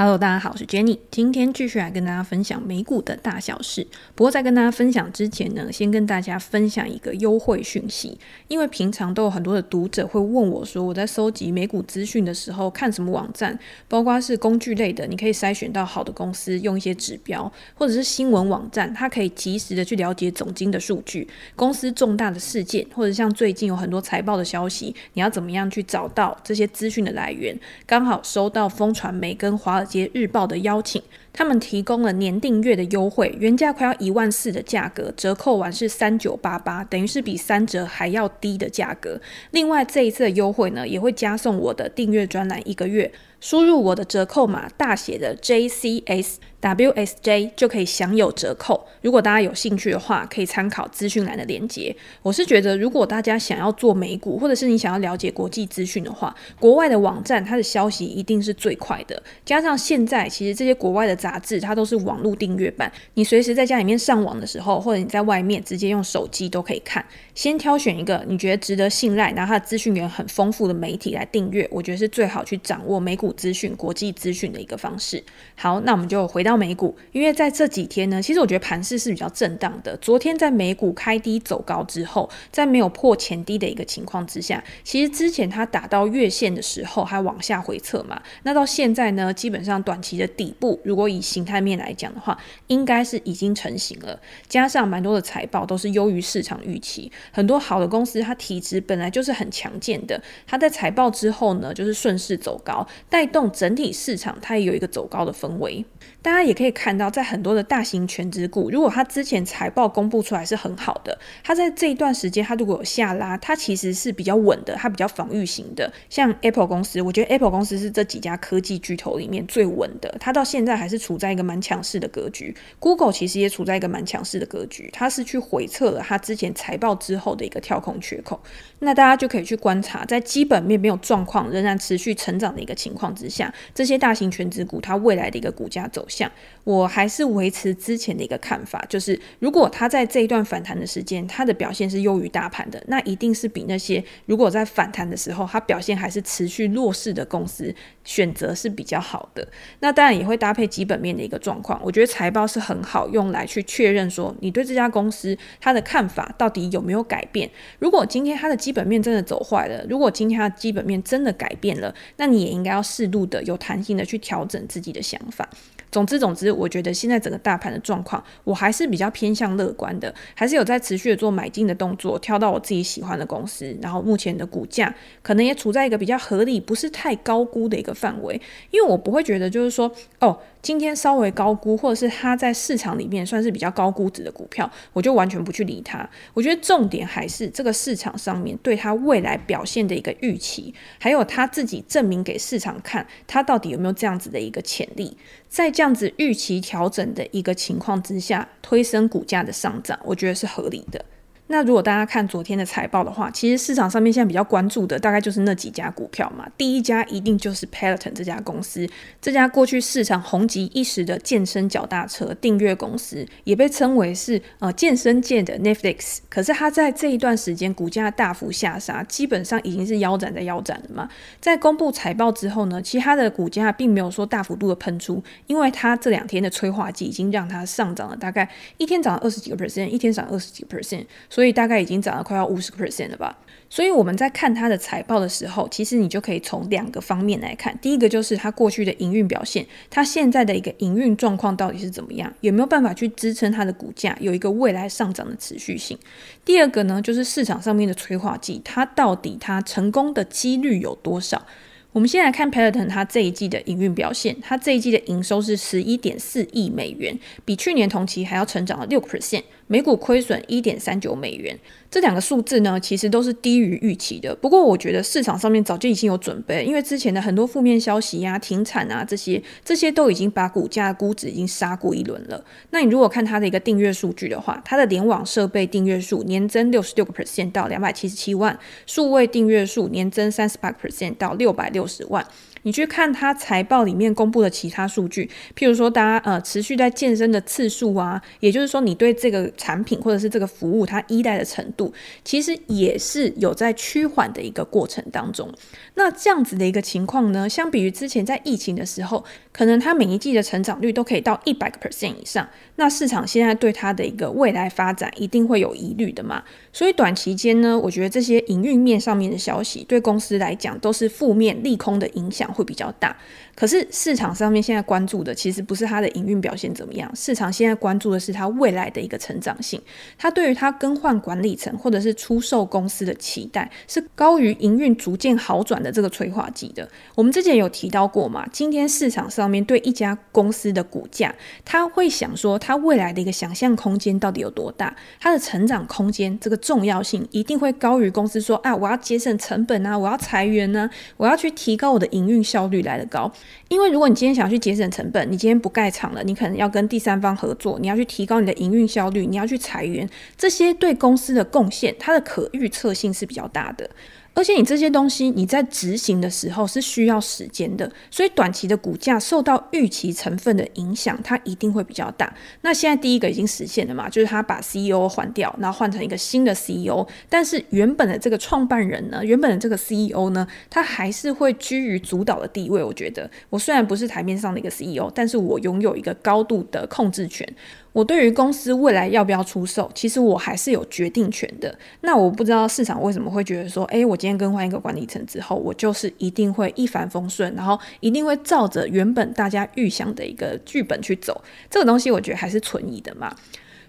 Hello，大家好，我是 Jenny。今天继续来跟大家分享美股的大小事。不过在跟大家分享之前呢，先跟大家分享一个优惠讯息。因为平常都有很多的读者会问我说，我在搜集美股资讯的时候看什么网站，包括是工具类的，你可以筛选到好的公司，用一些指标，或者是新闻网站，它可以及时的去了解总经的数据、公司重大的事件，或者像最近有很多财报的消息，你要怎么样去找到这些资讯的来源？刚好收到风传媒跟华尔捷日报的邀请，他们提供了年订阅的优惠，原价快要一万四的价格，折扣完是三九八八，等于是比三折还要低的价格。另外这一次的优惠呢，也会加送我的订阅专栏一个月。输入我的折扣码大写的 JCSWSJ 就可以享有折扣。如果大家有兴趣的话，可以参考资讯栏的链接。我是觉得，如果大家想要做美股，或者是你想要了解国际资讯的话，国外的网站它的消息一定是最快的。加上现在其实这些国外的杂杂志它都是网络订阅版，你随时在家里面上网的时候，或者你在外面直接用手机都可以看。先挑选一个你觉得值得信赖，然后它的资讯源很丰富的媒体来订阅，我觉得是最好去掌握美股资讯、国际资讯的一个方式。好，那我们就回到美股，因为在这几天呢，其实我觉得盘势是比较震荡的。昨天在美股开低走高之后，在没有破前低的一个情况之下，其实之前它打到月线的时候还往下回测嘛，那到现在呢，基本上短期的底部，如果以形态面来讲的话，应该是已经成型了。加上蛮多的财报都是优于市场预期，很多好的公司它体质本来就是很强健的，它在财报之后呢，就是顺势走高，带动。整体市场它也有一个走高的氛围，大家也可以看到，在很多的大型全职股，如果它之前财报公布出来是很好的，它在这一段时间它如果有下拉，它其实是比较稳的，它比较防御型的。像 Apple 公司，我觉得 Apple 公司是这几家科技巨头里面最稳的，它到现在还是处在一个蛮强势的格局。Google 其实也处在一个蛮强势的格局，它是去回测了它之前财报之后的一个跳空缺口。那大家就可以去观察，在基本面没有状况，仍然持续成长的一个情况之下。这些大型全职股，它未来的一个股价走向，我还是维持之前的一个看法，就是如果它在这一段反弹的时间，它的表现是优于大盘的，那一定是比那些如果在反弹的时候，它表现还是持续弱势的公司选择是比较好的。那当然也会搭配基本面的一个状况，我觉得财报是很好用来去确认说你对这家公司它的看法到底有没有改变。如果今天它的基本面真的走坏了，如果今天它的基本面真的改变了，那你也应该要适度的。有弹性的去调整自己的想法。总之，总之，我觉得现在整个大盘的状况，我还是比较偏向乐观的，还是有在持续的做买进的动作，挑到我自己喜欢的公司。然后目前的股价可能也处在一个比较合理，不是太高估的一个范围。因为我不会觉得就是说，哦，今天稍微高估，或者是它在市场里面算是比较高估值的股票，我就完全不去理它。我觉得重点还是这个市场上面对它未来表现的一个预期，还有他自己证明给市场看。它到底有没有这样子的一个潜力？在这样子预期调整的一个情况之下，推升股价的上涨，我觉得是合理的。那如果大家看昨天的财报的话，其实市场上面现在比较关注的大概就是那几家股票嘛。第一家一定就是 Peloton 这家公司，这家过去市场红极一时的健身脚踏车订阅公司，也被称为是呃健身界的 Netflix。可是它在这一段时间股价大幅下杀，基本上已经是腰斩在腰斩了嘛。在公布财报之后呢，其他的股价并没有说大幅度的喷出，因为它这两天的催化剂已经让它上涨了，大概一天涨了二十几个 percent，一天涨二十几个 percent。所以大概已经涨了快要五十个 percent 了吧。所以我们在看它的财报的时候，其实你就可以从两个方面来看。第一个就是它过去的营运表现，它现在的一个营运状况到底是怎么样，有没有办法去支撑它的股价有一个未来上涨的持续性。第二个呢，就是市场上面的催化剂，它到底它成功的几率有多少？我们先来看 Peloton 它这一季的营运表现，它这一季的营收是十一点四亿美元，比去年同期还要成长了六个 percent。每股亏损一点三九美元，这两个数字呢，其实都是低于预期的。不过，我觉得市场上面早就已经有准备，因为之前的很多负面消息呀、停产啊这些，这些都已经把股价估值已经杀过一轮了。那你如果看它的一个订阅数据的话，它的联网设备订阅数年增六十六个 percent 到两百七十七万，数位订阅数年增三十八个 percent 到六百六十万。你去看它财报里面公布的其他数据，譬如说大家呃持续在健身的次数啊，也就是说你对这个产品或者是这个服务它依赖的程度，其实也是有在趋缓的一个过程当中。那这样子的一个情况呢，相比于之前在疫情的时候，可能它每一季的成长率都可以到一百个 percent 以上，那市场现在对它的一个未来发展一定会有疑虑的嘛。所以短期间呢，我觉得这些营运面上面的消息对公司来讲都是负面利空的影响会比较大。可是市场上面现在关注的其实不是它的营运表现怎么样，市场现在关注的是它未来的一个成长性。它对于它更换管理层或者是出售公司的期待是高于营运逐渐好转的这个催化剂的。我们之前有提到过嘛，今天市场上面对一家公司的股价，他会想说它未来的一个想象空间到底有多大，它的成长空间这个重要性一定会高于公司说啊，我要节省成本啊，我要裁员呢、我要去提高我的营运效率来得高。因为如果你今天想要去节省成本，你今天不盖厂了，你可能要跟第三方合作，你要去提高你的营运效率，你要去裁员，这些对公司的贡献，它的可预测性是比较大的。而且你这些东西你在执行的时候是需要时间的，所以短期的股价受到预期成分的影响，它一定会比较大。那现在第一个已经实现了嘛，就是他把 CEO 换掉，然后换成一个新的 CEO，但是原本的这个创办人呢，原本的这个 CEO 呢，他还是会居于主导的地位。我觉得，我虽然不是台面上的一个 CEO，但是我拥有一个高度的控制权。我对于公司未来要不要出售，其实我还是有决定权的。那我不知道市场为什么会觉得说，诶，我今天更换一个管理层之后，我就是一定会一帆风顺，然后一定会照着原本大家预想的一个剧本去走。这个东西我觉得还是存疑的嘛。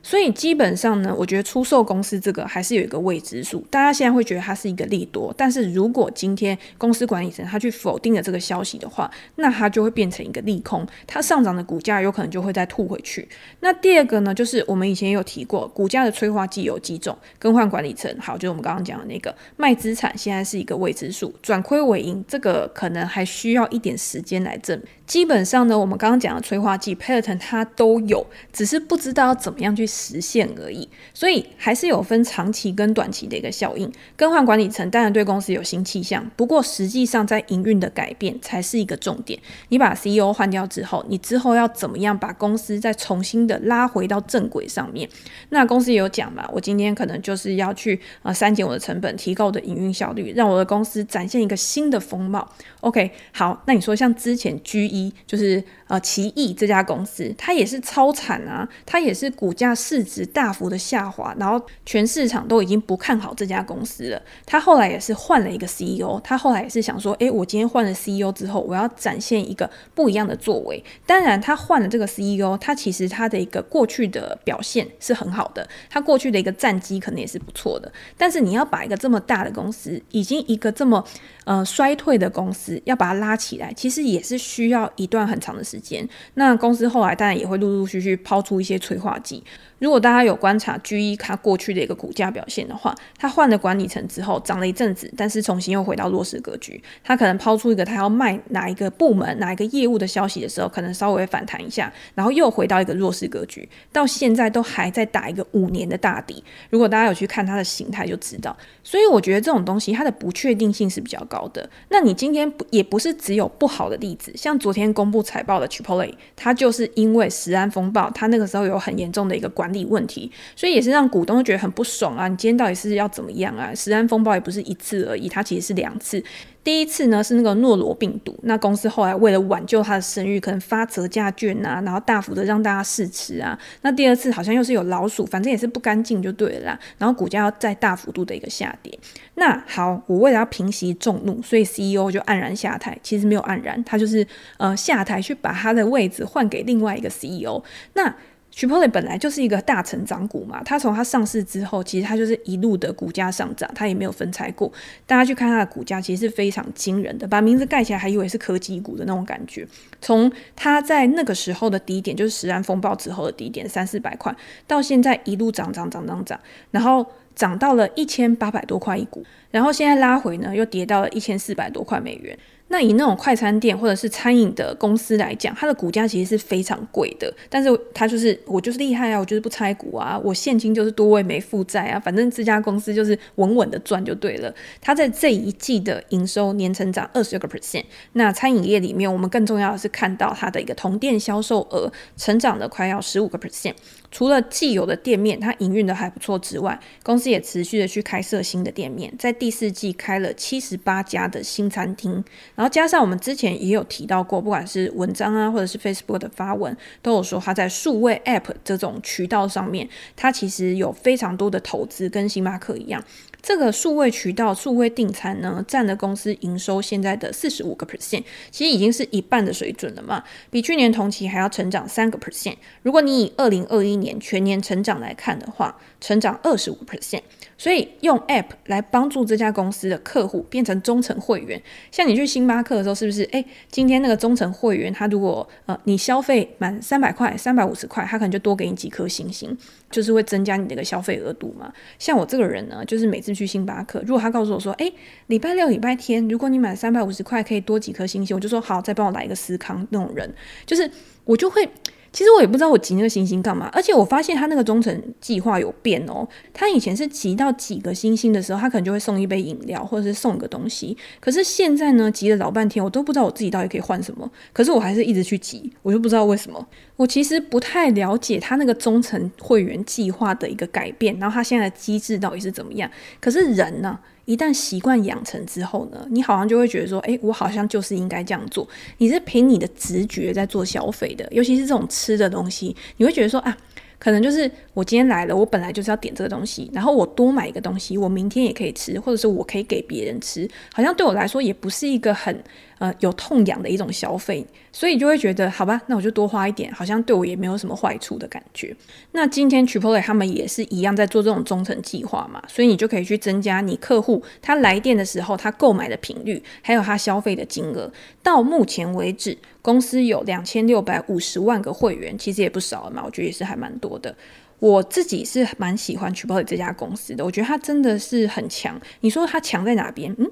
所以基本上呢，我觉得出售公司这个还是有一个未知数。大家现在会觉得它是一个利多，但是如果今天公司管理层他去否定了这个消息的话，那它就会变成一个利空，它上涨的股价有可能就会再吐回去。那第二个呢，就是我们以前有提过，股价的催化剂有几种，更换管理层，好，就是我们刚刚讲的那个卖资产，现在是一个未知数，转亏为盈，这个可能还需要一点时间来证明。基本上呢，我们刚刚讲的催化剂，Peloton 它都有，只是不知道怎么样去实现而已。所以还是有分长期跟短期的一个效应。更换管理层当然对公司有新气象，不过实际上在营运的改变才是一个重点。你把 CEO 换掉之后，你之后要怎么样把公司再重新的拉回到正轨上面？那公司也有讲嘛，我今天可能就是要去啊删减我的成本，提高我的营运效率，让我的公司展现一个新的风貌。OK，好，那你说像之前 GE 就是呃奇异这家公司，它也是超惨啊，它也是股价市值大幅的下滑，然后全市场都已经不看好这家公司了。他后来也是换了一个 CEO，他后来也是想说，诶，我今天换了 CEO 之后，我要展现一个不一样的作为。当然，他换了这个 CEO，他其实他的一个过去的表现是很好的，他过去的一个战绩可能也是不错的。但是你要把一个这么大的公司，已经一个这么呃衰退的公司，要把它拉起来，其实也是需要一段很长的时间。那公司后来当然也会陆陆续续抛出一些催化剂。如果大家有观察 GE 它过去的一个股价表现的话，它换了管理层之后涨了一阵子，但是重新又回到弱势格局。它可能抛出一个它要卖哪一个部门、哪一个业务的消息的时候，可能稍微反弹一下，然后又回到一个弱势格局，到现在都还在打一个五年的大底。如果大家有去看它的形态就知道。所以我觉得这种东西它的不确定性是比较高的。那你今天不也不是只有不好的例子，像昨天公布财报的 Chipotle，它就是因为食安风暴，它那个时候有很严重的一个管理问题，所以也是让股东觉得很不爽啊！你今天到底是要怎么样啊？食安风暴也不是一次而已，它其实是两次。第一次呢是那个诺罗病毒，那公司后来为了挽救它的声誉，可能发折价券啊，然后大幅的让大家试吃啊。那第二次好像又是有老鼠，反正也是不干净就对了啦。然后股价要再大幅度的一个下跌。那好，我为了要平息众怒，所以 CEO 就黯然下台。其实没有黯然，他就是呃下台去把他的位置换给另外一个 CEO。那 Chipotle 本来就是一个大成长股嘛，它从它上市之后，其实它就是一路的股价上涨，它也没有分拆过。大家去看它的股价，其实是非常惊人的，把名字盖起来还以为是科技股的那种感觉。从它在那个时候的低点，就是食安风暴之后的低点三四百块，到现在一路涨涨涨涨涨，然后涨到了一千八百多块一股，然后现在拉回呢，又跌到了一千四百多块美元。那以那种快餐店或者是餐饮的公司来讲，它的股价其实是非常贵的。但是它就是我就是厉害啊，我就是不拆股啊，我现金就是多，我也没负债啊，反正这家公司就是稳稳的赚就对了。它在这一季的营收年成长二十个 percent。那餐饮业里面，我们更重要的是看到它的一个同店销售额成长了快要十五个 percent。除了既有的店面它营运的还不错之外，公司也持续的去开设新的店面，在第四季开了七十八家的新餐厅，然后加上我们之前也有提到过，不管是文章啊，或者是 Facebook 的发文，都有说它在数位 App 这种渠道上面，它其实有非常多的投资，跟星巴克一样。这个数位渠道、数位订餐呢，占了公司营收现在的四十五个 percent，其实已经是一半的水准了嘛，比去年同期还要成长三个 percent。如果你以二零二一年全年成长来看的话，成长二十五 percent。所以用 App 来帮助这家公司的客户变成忠诚会员，像你去星巴克的时候，是不是？诶，今天那个忠诚会员，他如果呃你消费满三百块、三百五十块，他可能就多给你几颗星星，就是会增加你那个消费额度嘛。像我这个人呢，就是每次去星巴克，如果他告诉我说，诶，礼拜六、礼拜天，如果你满三百五十块可以多几颗星星，我就说好，再帮我来一个司康那种人，就是我就会。其实我也不知道我集那个星星干嘛，而且我发现他那个忠诚计划有变哦。他以前是集到几个星星的时候，他可能就会送一杯饮料或者是送个东西。可是现在呢，集了老半天，我都不知道我自己到底可以换什么。可是我还是一直去集，我就不知道为什么。我其实不太了解他那个忠诚会员计划的一个改变，然后他现在的机制到底是怎么样。可是人呢？一旦习惯养成之后呢，你好像就会觉得说，诶，我好像就是应该这样做。你是凭你的直觉在做消费的，尤其是这种吃的东西，你会觉得说啊，可能就是我今天来了，我本来就是要点这个东西，然后我多买一个东西，我明天也可以吃，或者是我可以给别人吃，好像对我来说也不是一个很。呃，有痛痒的一种消费，所以就会觉得好吧，那我就多花一点，好像对我也没有什么坏处的感觉。那今天 c h i p o l e 他们也是一样在做这种忠诚计划嘛，所以你就可以去增加你客户他来电的时候他购买的频率，还有他消费的金额。到目前为止，公司有两千六百五十万个会员，其实也不少了嘛，我觉得也是还蛮多的。我自己是蛮喜欢 c h i p o l e 这家公司的，我觉得它真的是很强。你说它强在哪边？嗯？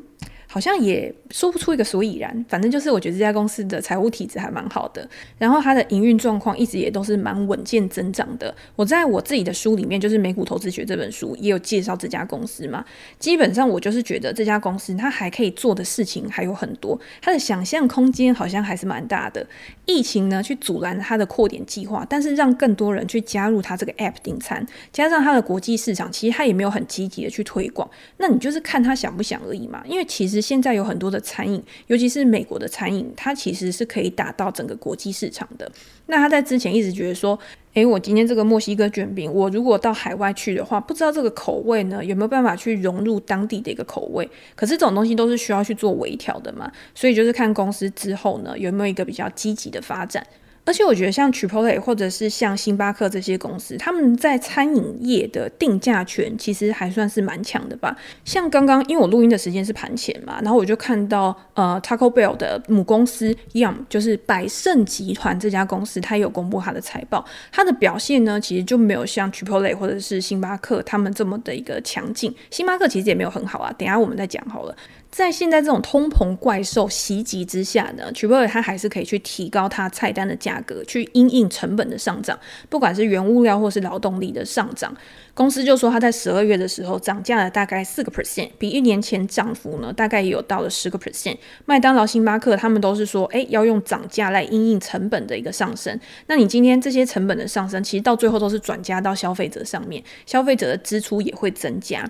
好像也说不出一个所以然，反正就是我觉得这家公司的财务体质还蛮好的，然后它的营运状况一直也都是蛮稳健增长的。我在我自己的书里面，就是《美股投资学》这本书也有介绍这家公司嘛。基本上我就是觉得这家公司它还可以做的事情还有很多，它的想象空间好像还是蛮大的。疫情呢去阻拦它的扩点计划，但是让更多人去加入它这个 App 订餐，加上它的国际市场，其实它也没有很积极的去推广。那你就是看他想不想而已嘛，因为其实。现在有很多的餐饮，尤其是美国的餐饮，它其实是可以打到整个国际市场的。那他在之前一直觉得说，诶，我今天这个墨西哥卷饼，我如果到海外去的话，不知道这个口味呢有没有办法去融入当地的一个口味。可是这种东西都是需要去做微调的嘛，所以就是看公司之后呢有没有一个比较积极的发展。而且我觉得像 Chipotle 或者是像星巴克这些公司，他们在餐饮业的定价权其实还算是蛮强的吧。像刚刚因为我录音的时间是盘前嘛，然后我就看到呃 Taco Bell 的母公司 Yum，就是百胜集团这家公司，它有公布它的财报，它的表现呢其实就没有像 Chipotle 或者是星巴克他们这么的一个强劲。星巴克其实也没有很好啊，等下我们再讲好了。在现在这种通膨怪兽袭击之下呢 c h i p o 它还是可以去提高它菜单的价格，去因应成本的上涨，不管是原物料或是劳动力的上涨。公司就说它在十二月的时候涨价了大概四个 percent，比一年前涨幅呢大概也有到了十个 percent。麦当劳、星巴克他们都是说，诶，要用涨价来因应成本的一个上升。那你今天这些成本的上升，其实到最后都是转嫁到消费者上面，消费者的支出也会增加。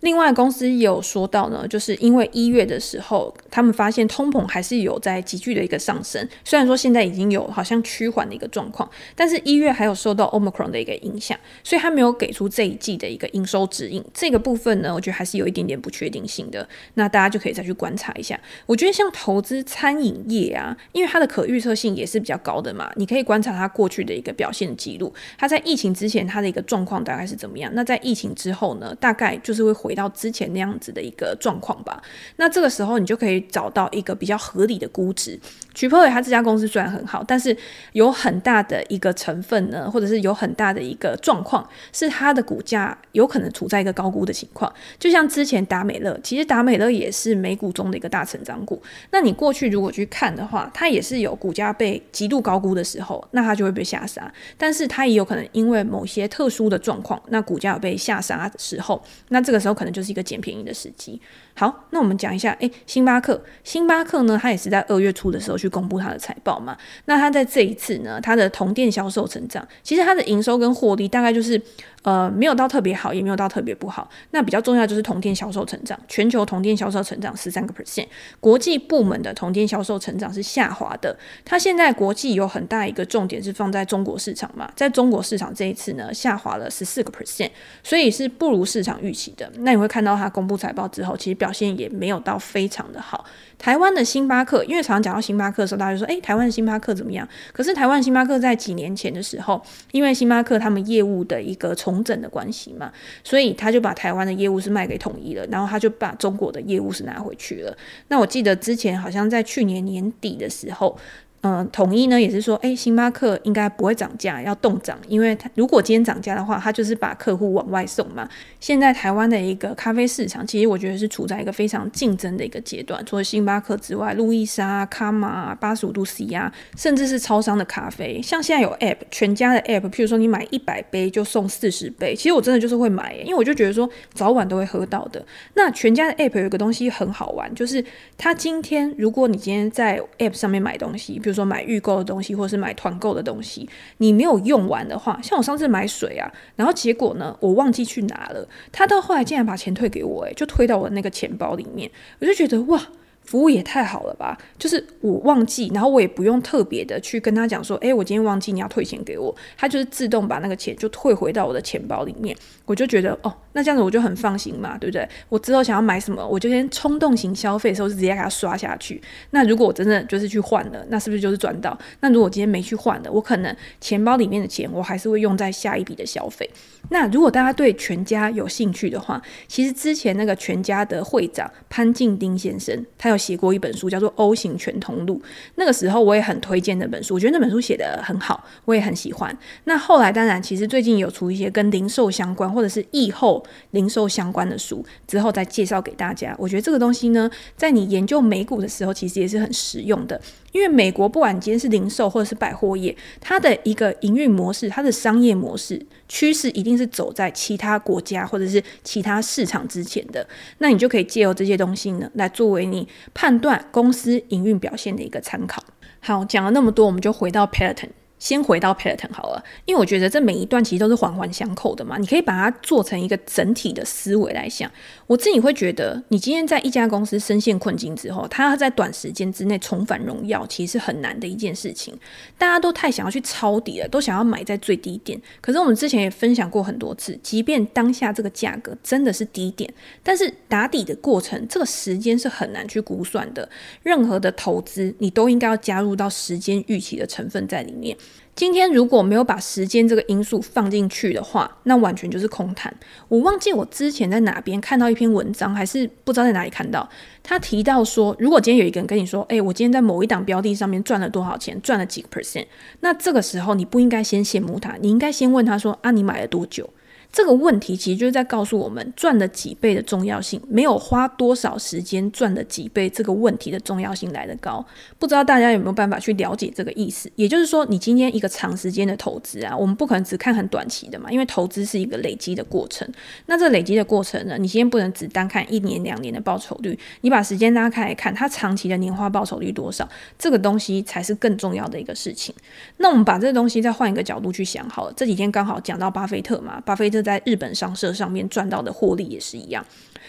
另外，公司也有说到呢，就是因为一月的时候，他们发现通膨还是有在急剧的一个上升。虽然说现在已经有好像趋缓的一个状况，但是一月还有受到 Omicron 的一个影响，所以他没有给出这一季的一个营收指引。这个部分呢，我觉得还是有一点点不确定性的。那大家就可以再去观察一下。我觉得像投资餐饮业啊，因为它的可预测性也是比较高的嘛，你可以观察它过去的一个表现记录。它在疫情之前，它的一个状况大概是怎么样？那在疫情之后呢，大概就是会。回回到之前那样子的一个状况吧，那这个时候你就可以找到一个比较合理的估值。Chipotle 它这家公司虽然很好，但是有很大的一个成分呢，或者是有很大的一个状况，是它的股价有可能处在一个高估的情况。就像之前达美乐，其实达美乐也是美股中的一个大成长股。那你过去如果去看的话，它也是有股价被极度高估的时候，那它就会被下杀。但是它也有可能因为某些特殊的状况，那股价有被下杀的时候，那这个时候可能就是一个捡便宜的时机。好，那我们讲一下，诶，星巴克，星巴克呢，它也是在二月初的时候去公布它的财报嘛。那它在这一次呢，它的同店销售成长，其实它的营收跟获利大概就是。呃，没有到特别好，也没有到特别不好。那比较重要就是同店销售成长，全球同店销售成长十三个 percent，国际部门的同店销售成长是下滑的。它现在国际有很大一个重点是放在中国市场嘛，在中国市场这一次呢，下滑了十四个 percent，所以是不如市场预期的。那你会看到它公布财报之后，其实表现也没有到非常的好。台湾的星巴克，因为常常讲到星巴克的时候，大家就说，诶，台湾的星巴克怎么样？可是台湾星巴克在几年前的时候，因为星巴克他们业务的一个重整的关系嘛，所以他就把台湾的业务是卖给统一了，然后他就把中国的业务是拿回去了。那我记得之前好像在去年年底的时候。嗯，统一呢也是说，哎，星巴克应该不会涨价，要冻涨，因为它如果今天涨价的话，它就是把客户往外送嘛。现在台湾的一个咖啡市场，其实我觉得是处在一个非常竞争的一个阶段。除了星巴克之外，路易莎、卡玛、八十五度 C 啊，甚至是超商的咖啡，像现在有 App，全家的 App，譬如说你买一百杯就送四十杯，其实我真的就是会买，因为我就觉得说早晚都会喝到的。那全家的 App 有一个东西很好玩，就是它今天如果你今天在 App 上面买东西。比如说买预购的东西，或者是买团购的东西，你没有用完的话，像我上次买水啊，然后结果呢，我忘记去拿了，他到后来竟然把钱退给我，诶，就退到我那个钱包里面，我就觉得哇。服务也太好了吧！就是我忘记，然后我也不用特别的去跟他讲说，哎，我今天忘记你要退钱给我，他就是自动把那个钱就退回到我的钱包里面。我就觉得，哦，那这样子我就很放心嘛，对不对？我之后想要买什么，我就先冲动型消费的时候就直接给他刷下去。那如果我真的就是去换了，那是不是就是赚到？那如果今天没去换的，我可能钱包里面的钱我还是会用在下一笔的消费。那如果大家对全家有兴趣的话，其实之前那个全家的会长潘静丁先生，他有。写过一本书叫做《O 型全通路》，那个时候我也很推荐那本书，我觉得那本书写得很好，我也很喜欢。那后来当然，其实最近有出一些跟零售相关或者是疫后零售相关的书，之后再介绍给大家。我觉得这个东西呢，在你研究美股的时候，其实也是很实用的。因为美国不管今天是零售或者是百货业，它的一个营运模式，它的商业模式趋势一定是走在其他国家或者是其他市场之前的。那你就可以借由这些东西呢，来作为你判断公司营运表现的一个参考。好，讲了那么多，我们就回到 Peloton。先回到 Peloton 好了，因为我觉得这每一段其实都是环环相扣的嘛，你可以把它做成一个整体的思维来想。我自己会觉得，你今天在一家公司深陷困境之后，它要在短时间之内重返荣耀，其实是很难的一件事情。大家都太想要去抄底了，都想要买在最低点。可是我们之前也分享过很多次，即便当下这个价格真的是低点，但是打底的过程，这个时间是很难去估算的。任何的投资，你都应该要加入到时间预期的成分在里面。今天如果没有把时间这个因素放进去的话，那完全就是空谈。我忘记我之前在哪边看到一篇文章，还是不知道在哪里看到，他提到说，如果今天有一个人跟你说，诶，我今天在某一档标的上面赚了多少钱，赚了几个 percent，那这个时候你不应该先羡慕他，你应该先问他说，啊，你买了多久？这个问题其实就是在告诉我们赚了几倍的重要性，没有花多少时间赚了几倍这个问题的重要性来得高。不知道大家有没有办法去了解这个意思？也就是说，你今天一个长时间的投资啊，我们不可能只看很短期的嘛，因为投资是一个累积的过程。那这累积的过程呢，你今天不能只单看一年两年的报酬率，你把时间拉开来看，它长期的年化报酬率多少，这个东西才是更重要的一个事情。那我们把这个东西再换一个角度去想好了，这几天刚好讲到巴菲特嘛，巴菲特。在日本商社上面赚到的获利也是一样。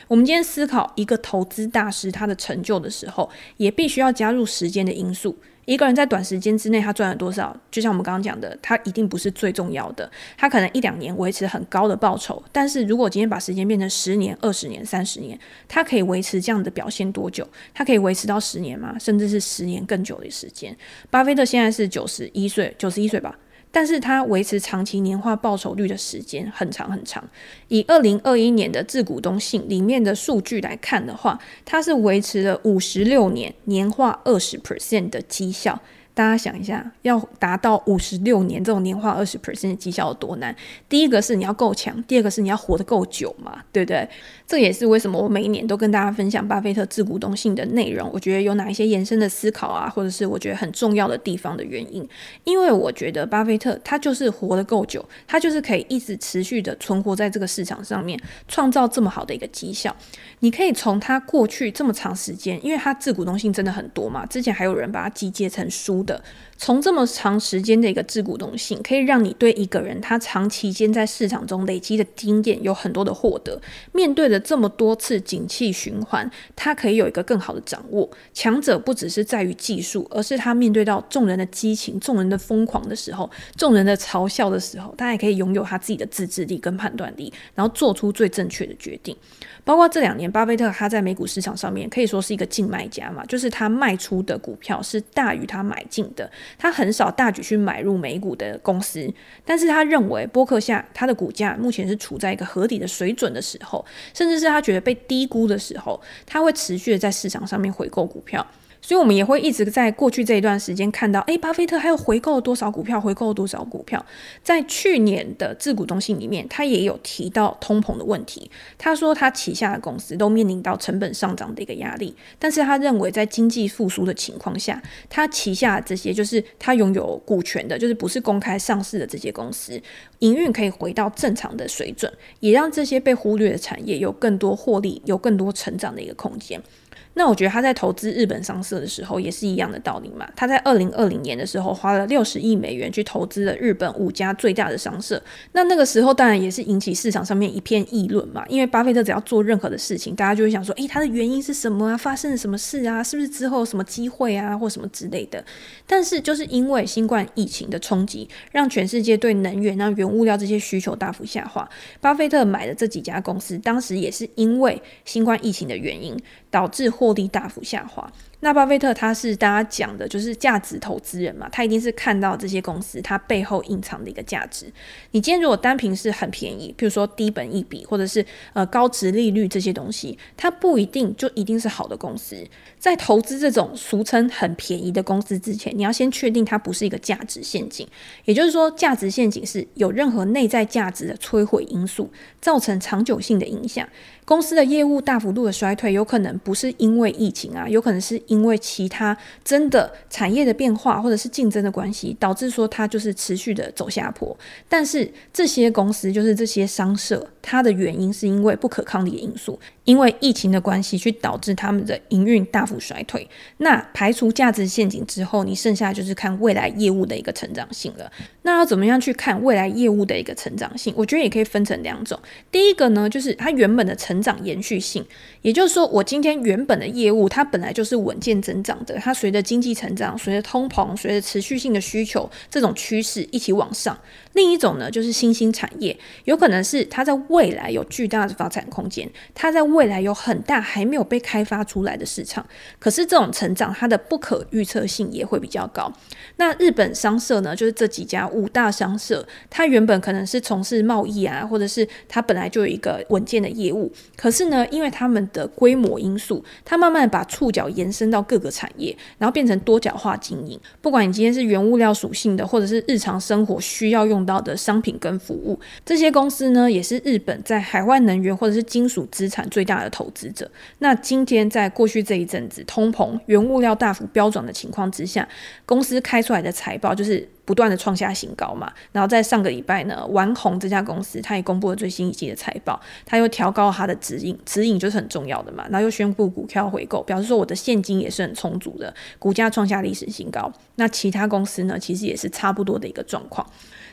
我们今天思考一个投资大师他的成就的时候，也必须要加入时间的因素。一个人在短时间之内他赚了多少，就像我们刚刚讲的，他一定不是最重要的。他可能一两年维持很高的报酬，但是如果今天把时间变成十年、二十年、三十年，他可以维持这样的表现多久？他可以维持到十年吗？甚至是十年更久的时间？巴菲特现在是九十一岁，九十一岁吧。但是它维持长期年化报酬率的时间很长很长。以二零二一年的自股东信里面的数据来看的话，它是维持了五十六年年化二十 percent 的绩效。大家想一下，要达到五十六年这种年化二十 percent 的绩效有多难？第一个是你要够强，第二个是你要活得够久嘛，对不对？这也是为什么我每一年都跟大家分享巴菲特自股东性的内容。我觉得有哪一些延伸的思考啊，或者是我觉得很重要的地方的原因。因为我觉得巴菲特他就是活得够久，他就是可以一直持续的存活在这个市场上面，创造这么好的一个绩效。你可以从他过去这么长时间，因为他自股东性真的很多嘛，之前还有人把它集结成书的。从这么长时间的一个自古东信，可以让你对一个人他长期间在市场中累积的经验有很多的获得。面对了这么多次景气循环，他可以有一个更好的掌握。强者不只是在于技术，而是他面对到众人的激情、众人的疯狂的时候、众人的嘲笑的时候，他也可以拥有他自己的自制力跟判断力，然后做出最正确的决定。包括这两年，巴菲特他在美股市场上面可以说是一个净卖家嘛，就是他卖出的股票是大于他买进的，他很少大举去买入美股的公司，但是他认为波克夏他的股价目前是处在一个合理的水准的时候，甚至是他觉得被低估的时候，他会持续的在市场上面回购股票。所以，我们也会一直在过去这一段时间看到，诶，巴菲特还有回购多少股票？回购多少股票？在去年的致股东信里面，他也有提到通膨的问题。他说，他旗下的公司都面临到成本上涨的一个压力，但是他认为，在经济复苏的情况下，他旗下这些就是他拥有股权的，就是不是公开上市的这些公司，营运可以回到正常的水准，也让这些被忽略的产业有更多获利、有更多成长的一个空间。那我觉得他在投资日本商社的时候也是一样的道理嘛。他在二零二零年的时候花了六十亿美元去投资了日本五家最大的商社。那那个时候当然也是引起市场上面一片议论嘛。因为巴菲特只要做任何的事情，大家就会想说，诶，他的原因是什么啊？发生了什么事啊？是不是之后什么机会啊，或什么之类的？但是就是因为新冠疫情的冲击，让全世界对能源、让原物料这些需求大幅下滑。巴菲特买的这几家公司，当时也是因为新冠疫情的原因，导致获利大幅下滑。那巴菲特他是大家讲的，就是价值投资人嘛，他一定是看到这些公司它背后隐藏的一个价值。你今天如果单凭是很便宜，譬如说低本益比或者是呃高值利率这些东西，它不一定就一定是好的公司。在投资这种俗称很便宜的公司之前，你要先确定它不是一个价值陷阱。也就是说，价值陷阱是有任何内在价值的摧毁因素，造成长久性的影响。公司的业务大幅度的衰退，有可能不是因为疫情啊，有可能是因为其他真的产业的变化，或者是竞争的关系，导致说它就是持续的走下坡。但是这些公司，就是这些商社，它的原因是因为不可抗力的因素。因为疫情的关系，去导致他们的营运大幅衰退。那排除价值陷阱之后，你剩下就是看未来业务的一个成长性了。那要怎么样去看未来业务的一个成长性？我觉得也可以分成两种。第一个呢，就是它原本的成长延续性，也就是说，我今天原本的业务它本来就是稳健增长的，它随着经济成长、随着通膨、随着持续性的需求这种趋势一起往上。另一种呢，就是新兴产业，有可能是它在未来有巨大的发展空间，它在未来有很大还没有被开发出来的市场。可是这种成长，它的不可预测性也会比较高。那日本商社呢，就是这几家五大商社，它原本可能是从事贸易啊，或者是它本来就有一个稳健的业务。可是呢，因为他们的规模因素，它慢慢把触角延伸到各个产业，然后变成多角化经营。不管你今天是原物料属性的，或者是日常生活需要用到的商品跟服务，这些公司呢，也是日本在海外能源或者是金属资产最大的投资者。那今天在过去这一阵子通膨、原物料大幅飙涨的情况之下，公司开出来的财报就是不断的创下新高嘛。然后在上个礼拜呢，丸红这家公司，它也公布了最新一季的财报，它又调高它的指引，指引就是很重要的嘛。然后又宣布股票回购，表示说我的现金也是很充足的，股价创下历史新高。那其他公司呢，其实也是差不多的一个状况。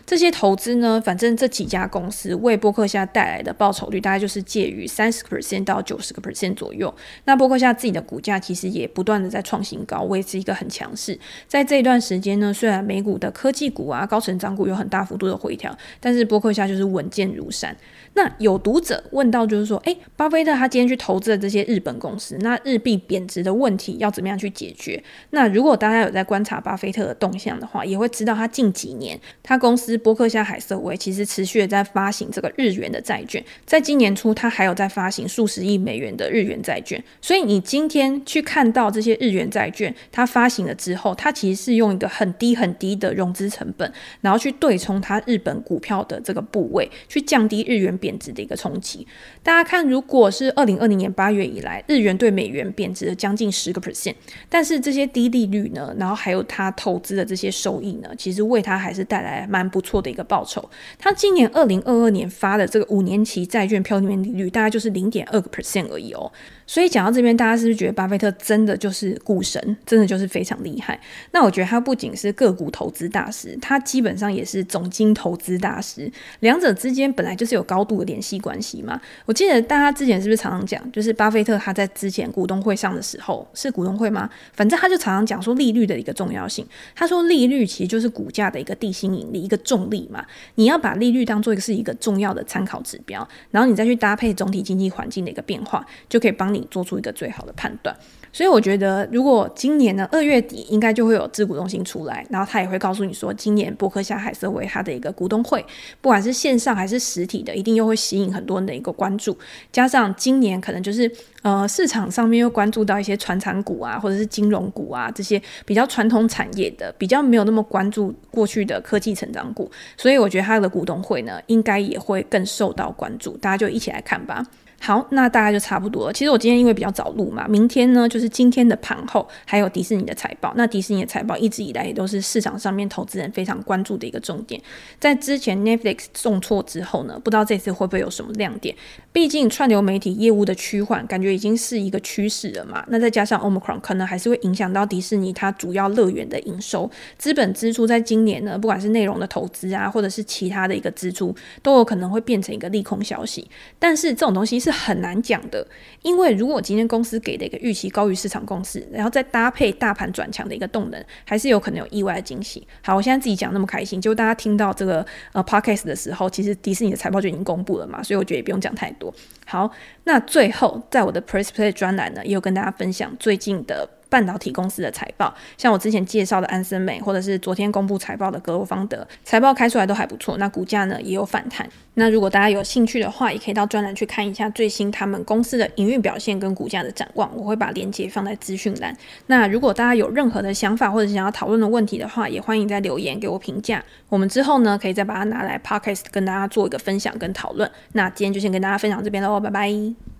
这些投资呢，反正这几家公司为波克夏带来的报酬率大概就是介于三十个 percent 到九十个 percent 左右。那波克夏自己的股价其实也不断的在创新高，维持一个很强势。在这一段时间呢，虽然美股的科科技股啊、高成长股有很大幅度的回调，但是波克夏就是稳健如山。那有读者问到，就是说，诶，巴菲特他今天去投资的这些日本公司，那日币贬值的问题要怎么样去解决？那如果大家有在观察巴菲特的动向的话，也会知道他近几年他公司波克夏海瑟威其实持续的在发行这个日元的债券，在今年初他还有在发行数十亿美元的日元债券。所以你今天去看到这些日元债券，它发行了之后，它其实是用一个很低很低的融资成本，然后去对冲它日本股票的这个部位，去降低日元贬值的一个冲击，大家看，如果是二零二零年八月以来，日元对美元贬值了将近十个 percent，但是这些低利率呢，然后还有他投资的这些收益呢，其实为他还是带来蛮不错的一个报酬。他今年二零二二年发的这个五年期债券票面利率大概就是零点二个 percent 而已哦。所以讲到这边，大家是不是觉得巴菲特真的就是股神，真的就是非常厉害？那我觉得他不仅是个股投资大师，他基本上也是总经投资大师，两者之间本来就是有高度的联系关系嘛。我记得大家之前是不是常常讲，就是巴菲特他在之前股东会上的时候，是股东会吗？反正他就常常讲说利率的一个重要性。他说利率其实就是股价的一个地心引力，一个重力嘛。你要把利率当做一个是一个重要的参考指标，然后你再去搭配总体经济环境的一个变化，就可以帮你。做出一个最好的判断，所以我觉得，如果今年呢二月底应该就会有自股东信出来，然后他也会告诉你说，今年波克夏海瑟威他的一个股东会，不管是线上还是实体的，一定又会吸引很多人的一个关注。加上今年可能就是呃市场上面又关注到一些传产股啊，或者是金融股啊这些比较传统产业的，比较没有那么关注过去的科技成长股，所以我觉得他的股东会呢应该也会更受到关注，大家就一起来看吧。好，那大概就差不多了。其实我今天因为比较早录嘛，明天呢就是今天的盘后还有迪士尼的财报。那迪士尼的财报一直以来也都是市场上面投资人非常关注的一个重点。在之前 Netflix 重挫之后呢，不知道这次会不会有什么亮点？毕竟串流媒体业务的趋缓，感觉已经是一个趋势了嘛。那再加上 Omicron 可能还是会影响到迪士尼它主要乐园的营收，资本支出在今年呢，不管是内容的投资啊，或者是其他的一个支出，都有可能会变成一个利空消息。但是这种东西是很难讲的，因为如果今天公司给的一个预期高于市场共识，然后再搭配大盘转强的一个动能，还是有可能有意外的惊喜。好，我现在自己讲那么开心，就大家听到这个呃 podcast 的时候，其实迪士尼的财报就已经公布了嘛，所以我觉得也不用讲太多好，那最后在我的 Press Play 专栏呢，也有跟大家分享最近的。半导体公司的财报，像我之前介绍的安森美，或者是昨天公布财报的格罗方德，财报开出来都还不错，那股价呢也有反弹。那如果大家有兴趣的话，也可以到专栏去看一下最新他们公司的营运表现跟股价的展望，我会把链接放在资讯栏。那如果大家有任何的想法或者想要讨论的问题的话，也欢迎在留言给我评价，我们之后呢可以再把它拿来 Podcast 跟大家做一个分享跟讨论。那今天就先跟大家分享这边喽，拜拜。